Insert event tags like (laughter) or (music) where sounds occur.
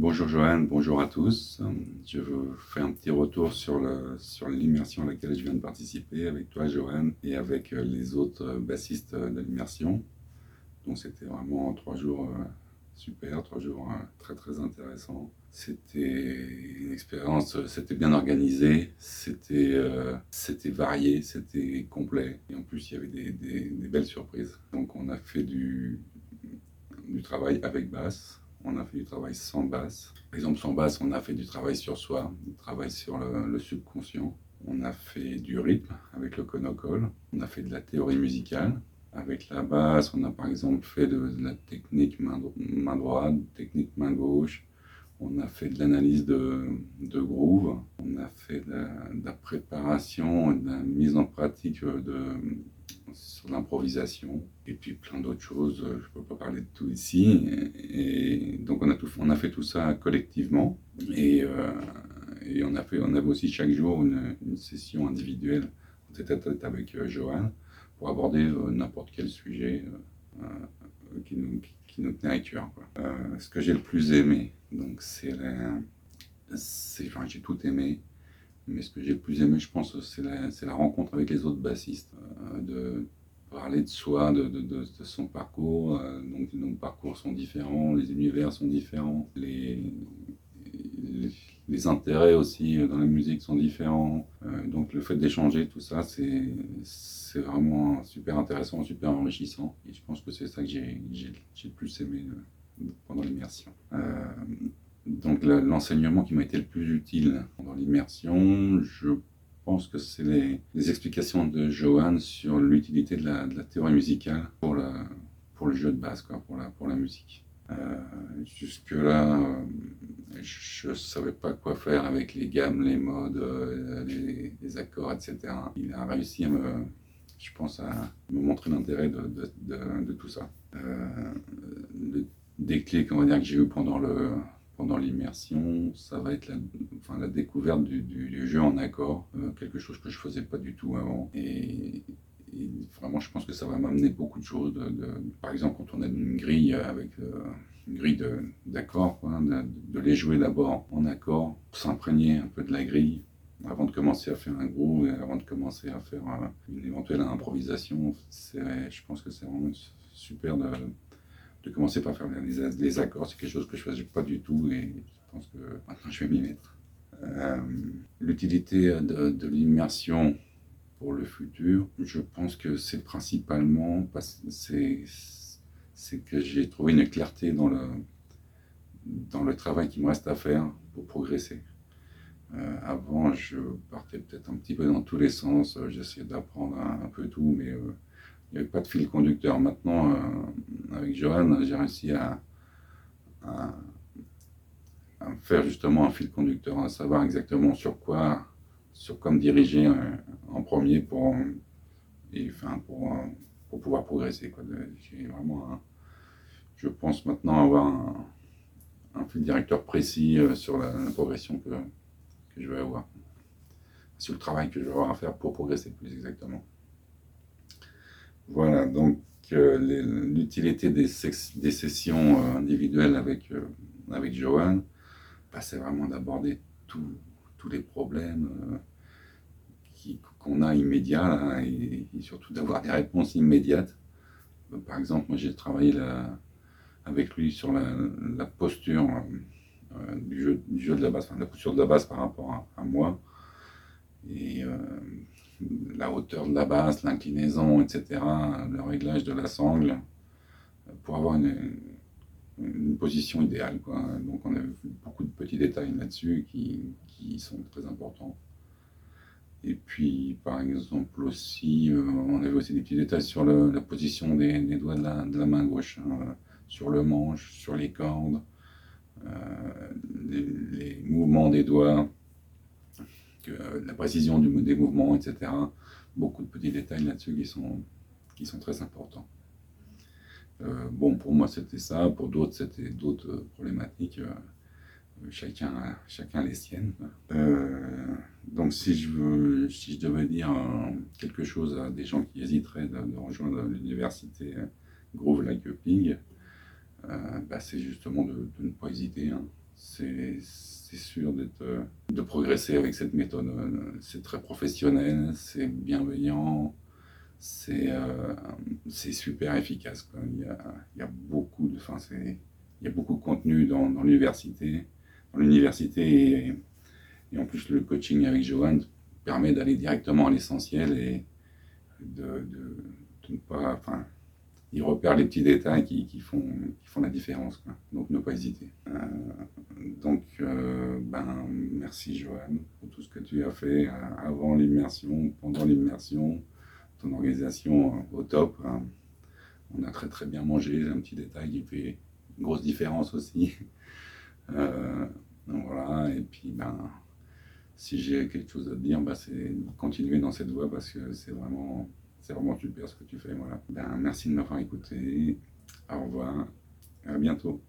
Bonjour Johan, bonjour à tous. Je veux faire un petit retour sur l'immersion sur à laquelle je viens de participer avec toi Johan et avec euh, les autres euh, bassistes de l'immersion. Donc c'était vraiment trois jours euh, super, trois jours très très intéressants. C'était une expérience, c'était bien organisé, c'était varié, c'était complet et en plus il y avait des, des, belles surprises. Donc on a fait du, du travail avec basse, on a fait du travail sans basse. Par exemple, sans basse, on a fait du travail sur soi, du travail sur le, subconscient. On a fait du rythme avec le conocole. On a fait de la théorie musicale. Avec la basse, on a par exemple fait de, la technique main, droite, technique main gauche. On a fait de l'analyse de, de, groove. On a fait de la, préparation et de la mise en pratique de, sur l'improvisation et puis plein d'autres choses. Je ne peux pas parler de tout ici. Et, donc on a, tout, on a fait tout ça collectivement et, euh, et on, a fait, on avait aussi chaque jour une, session individuelle tête à tête avec euh, Johan pour aborder euh, n'importe quel sujet qui, nous, qui, nous, tenait à cœur. ce que j'ai le plus aimé, donc c'est Enfin, j'ai tout aimé. Mais ce que j'ai le plus aimé, je pense, c'est la, rencontre avec les autres bassistes, euh, de parler de soi, de, son parcours. Euh, donc nos parcours sont différents, les univers sont différents, les, les, intérêts aussi dans la musique sont différents. Euh, donc le fait d'échanger tout ça, c'est vraiment super intéressant, super enrichissant. Et je pense que c'est ça que j'ai le plus aimé pendant l'immersion. Donc l'enseignement qui m'a été le plus utile dans l'immersion, je pense que c'est les, explications de Johan sur l'utilité de la, théorie musicale pour, le jeu de basse, quoi, pour, la, musique. Euh, jusque-là, euh, je ne savais pas quoi faire avec les gammes, les modes, euh, les, accords, etc. Il a réussi à me, je pense, à me montrer l'intérêt de, tout ça. le déclic, on va dire, que j'ai eu pendant le, pendant l'immersion, ça va être la, découverte du, jeu en accord, euh, quelque chose que je faisais pas du tout avant. Et, vraiment, je pense que ça va m'amener beaucoup de choses. Par exemple, quand on a une grille avec euh, une grille d'accords, de, les jouer d'abord en accord, s'imprégner un peu de la grille avant de commencer à faire un groove et avant de commencer à faire euh, une éventuelle improvisation. Je pense que c'est vraiment super de de commencer par faire les, accords, c'est quelque chose que je ne faisais pas du tout et je pense que maintenant je vais m'y mettre. Euh, l'utilité de, l'immersion pour le futur, je pense que c'est principalement c'est c'est que j'ai trouvé une clarté dans le dans le travail qui me reste à faire pour progresser. Euh, avant, je partais peut-être un petit peu dans tous les sens, j'essayais d'apprendre un, peu tout, mais euh, il n'y avait pas de fil conducteur. Maintenant, euh, avec Johan, j'ai réussi à, faire justement un fil conducteur, à savoir exactement sur quoi, sur quoi me diriger en premier pour, et, enfin, pour, pour pouvoir progresser. Je pense maintenant avoir un, fil directeur précis euh, sur la, progression que, je vais avoir, sur le travail que je vais avoir à faire pour progresser plus exactement. Voilà, donc l'utilité des, des, sessions euh, individuelles avec, euh, avec Johan, bah, c'est vraiment d'aborder tous les problèmes qu'on a immédiats et, surtout d'avoir des réponses immédiates. Par exemple, moi j'ai travaillé avec lui sur la, posture du, jeu, du, jeu, de la basse, enfin la posture de la basse par rapport à, moi. Et la hauteur de la basse, l'inclinaison, etc., le réglage de la sangle, pour avoir une, position idéale. Quoi. Donc on a vu beaucoup de petits détails là-dessus qui, sont très importants. Et puis par exemple aussi, euh, on avait aussi des petits détails sur la position des, doigts de la, main gauche, hein, sur le manche, sur les cordes, euh, les mouvements des doigts la précision du, des mouvements, etc. Beaucoup de petits détails là-dessus qui sont, qui sont très importants. Euh, bon, pour moi, c'était ça. Pour d'autres, c'était d'autres problématiques. Euh, chacun, chacun les siennes. Euh, donc, si je, veux, si je devais dire quelque chose à des gens qui hésiteraient de, rejoindre l'université Groove Like Ping, bah, c'est justement de, ne pas hésiter. Hein. C'est sûr d'être, de progresser avec cette méthode. C'est très professionnel, c'est bienveillant, c'est c'est super efficace. Il, y a, il, y a, beaucoup de, il y a beaucoup de contenu dans, l'université. Dans l'université et, et, en plus le coaching avec Johan permet d'aller directement à l'essentiel et de, de, de, ne pas, enfin, il repère les petits détails qui, qui, font, qui font la différence. Quoi. Donc ne pas hésiter. Euh, donc euh, ben, merci Johan pour tout ce que tu as fait euh, avant l'immersion, pendant l'immersion, ton organisation au top. Hein. On a très très bien mangé, un petit détail qui fait une grosse différence aussi. (laughs) Donc voilà, et puis ben, si j'ai quelque chose à te dire, ben, c'est continuer dans cette voie parce que c'est vraiment, c'est vraiment super ce que tu fais. Voilà. Ben, merci de m'avoir écouté. Au revoir. À bientôt.